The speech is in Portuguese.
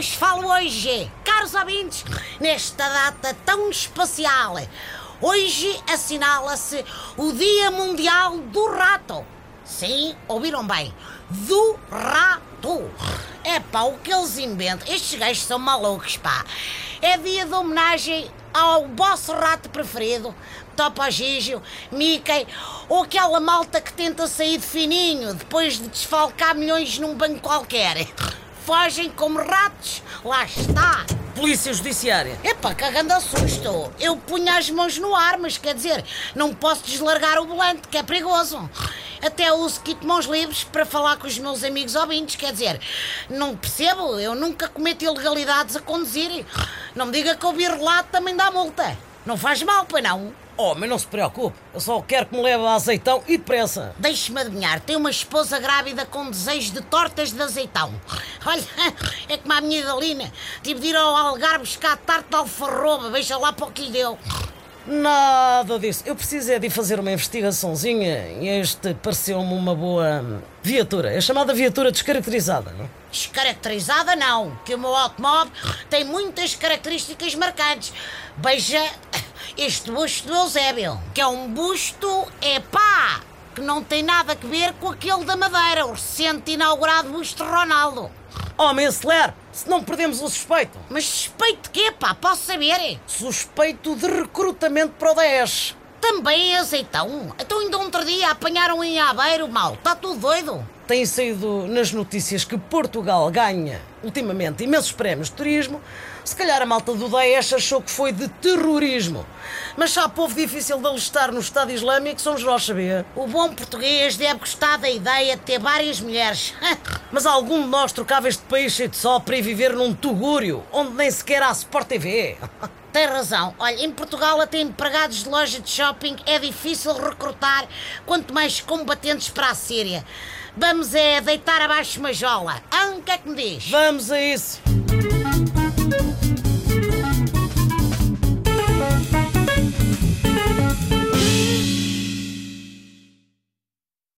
vos falo hoje, caros ouvintes, nesta data tão especial. Hoje assinala-se o Dia Mundial do Rato. Sim, ouviram bem? Do rato. É pá, o que eles inventam? Estes gajos são malucos, pá. É dia de homenagem ao vosso rato preferido, Topo Gigio, Mickey, ou aquela malta que tenta sair de fininho depois de desfalcar milhões num banco qualquer. Fogem como ratos, lá está. Polícia Judiciária. Epá, cagando a susto. Eu punha as mãos no ar, mas quer dizer, não posso deslargar o volante, que é perigoso. Até uso kit mãos livres para falar com os meus amigos ouvintes, quer dizer, não percebo, eu nunca cometo ilegalidades a conduzir. Não me diga que ouvir relato também dá multa. Não faz mal, pois não? Oh, mas não se preocupe, eu só quero que me leve a azeitão e depressa. Deixe-me adivinhar, tem uma esposa grávida com desejo de tortas de azeitão. Olha, é como a minha Galina. Tive de ir ao Algarve buscar tarte de alfarroba, veja lá para o que lhe deu. Nada disso. Eu preciso é de fazer uma investigaçãozinha e este pareceu-me uma boa viatura. É chamada viatura descaracterizada, não? Descaracterizada não, que o meu automóvel tem muitas características marcantes. Veja este busto do Eusébio, que é um busto, é pá, que não tem nada a ver com aquele da Madeira, o recente inaugurado busto de Ronaldo. Homem, acelere, se não perdemos o suspeito. Mas suspeito de quê, pá? Posso saber? Suspeito de recrutamento para o Daesh. Também é azeitão. Então ainda outro dia apanharam em Aveiro, mal. Está tudo doido. Tem saído nas notícias que Portugal ganha, ultimamente, imensos prémios de turismo. Se calhar a malta do Daesh achou que foi de terrorismo. Mas há povo difícil de alistar no Estado Islâmico somos nós, sabia? O bom português deve gostar da ideia de ter várias mulheres. Mas algum de nós trocava este país cheio de sol para ir viver num tugúrio, onde nem sequer há Sport TV. Tem razão. Olha, em Portugal até empregados de loja de shopping é difícil recrutar, quanto mais combatentes para a Síria. Vamos é deitar abaixo uma jola. Ah, o que é que me diz? Vamos a isso.